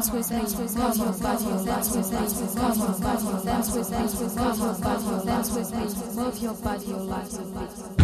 dance with me, move your body, dance with me, move your body, dance with me, move your body, dance with move your body, life. to beat.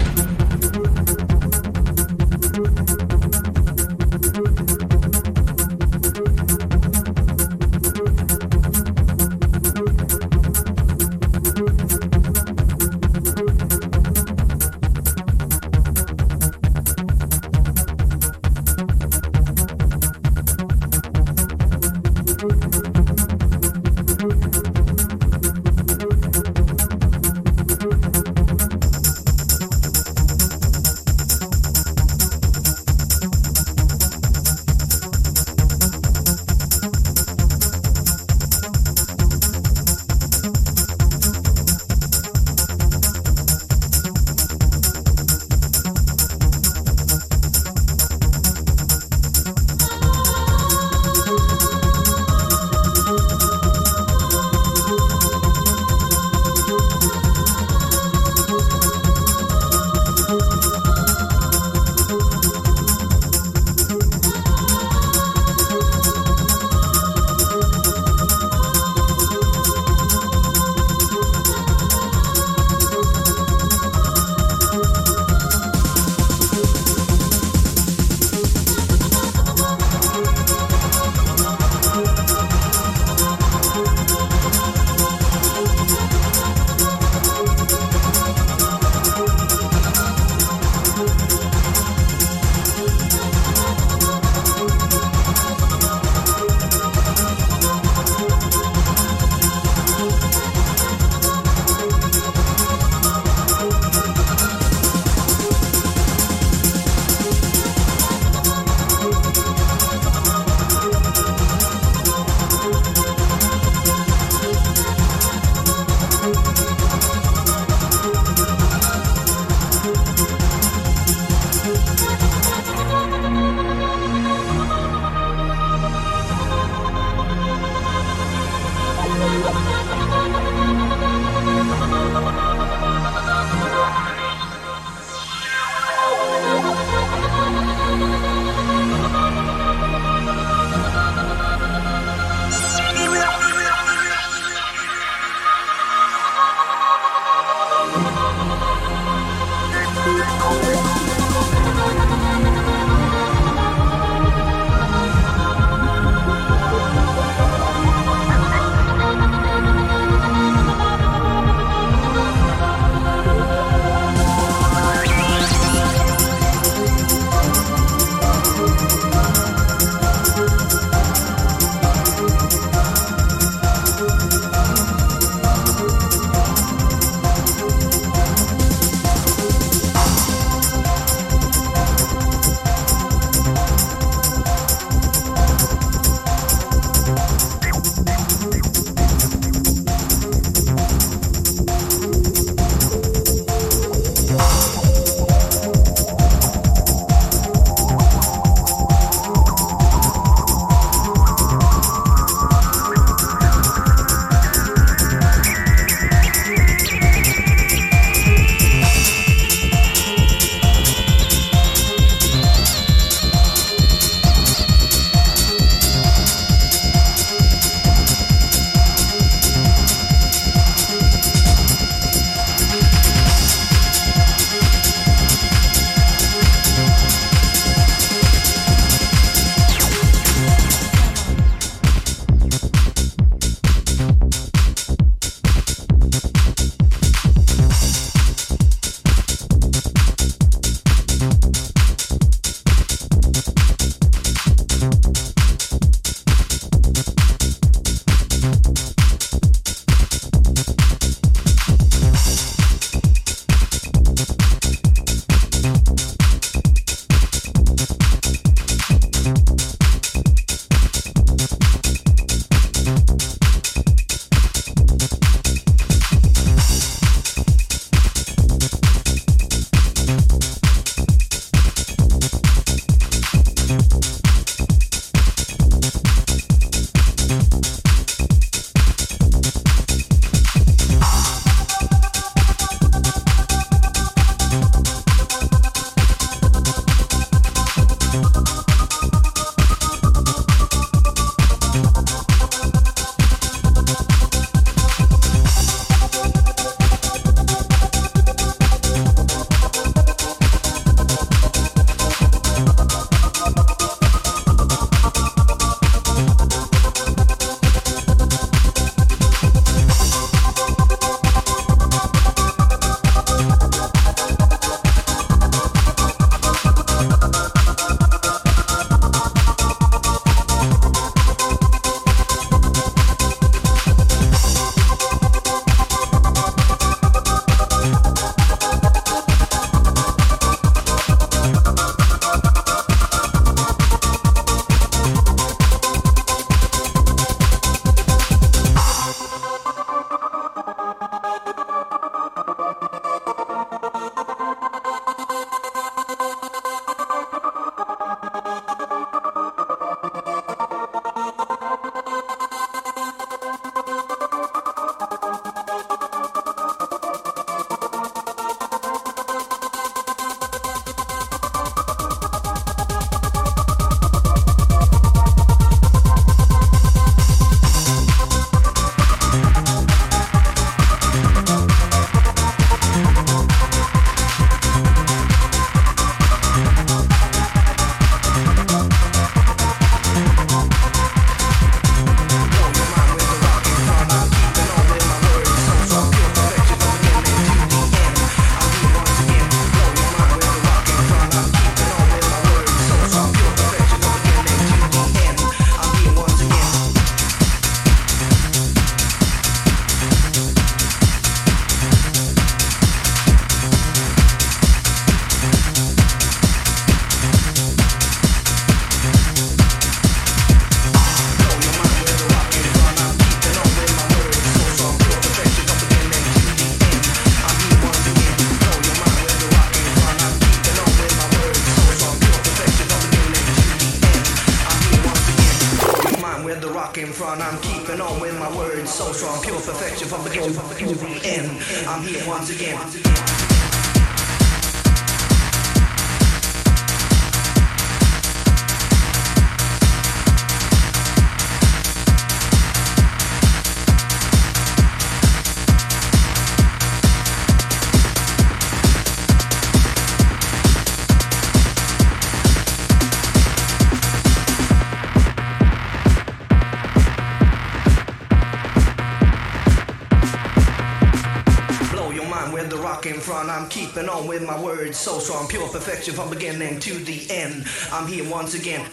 So strong, pure perfection from beginning to the end. I'm here once again.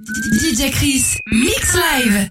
DJ Chris, Mix Live.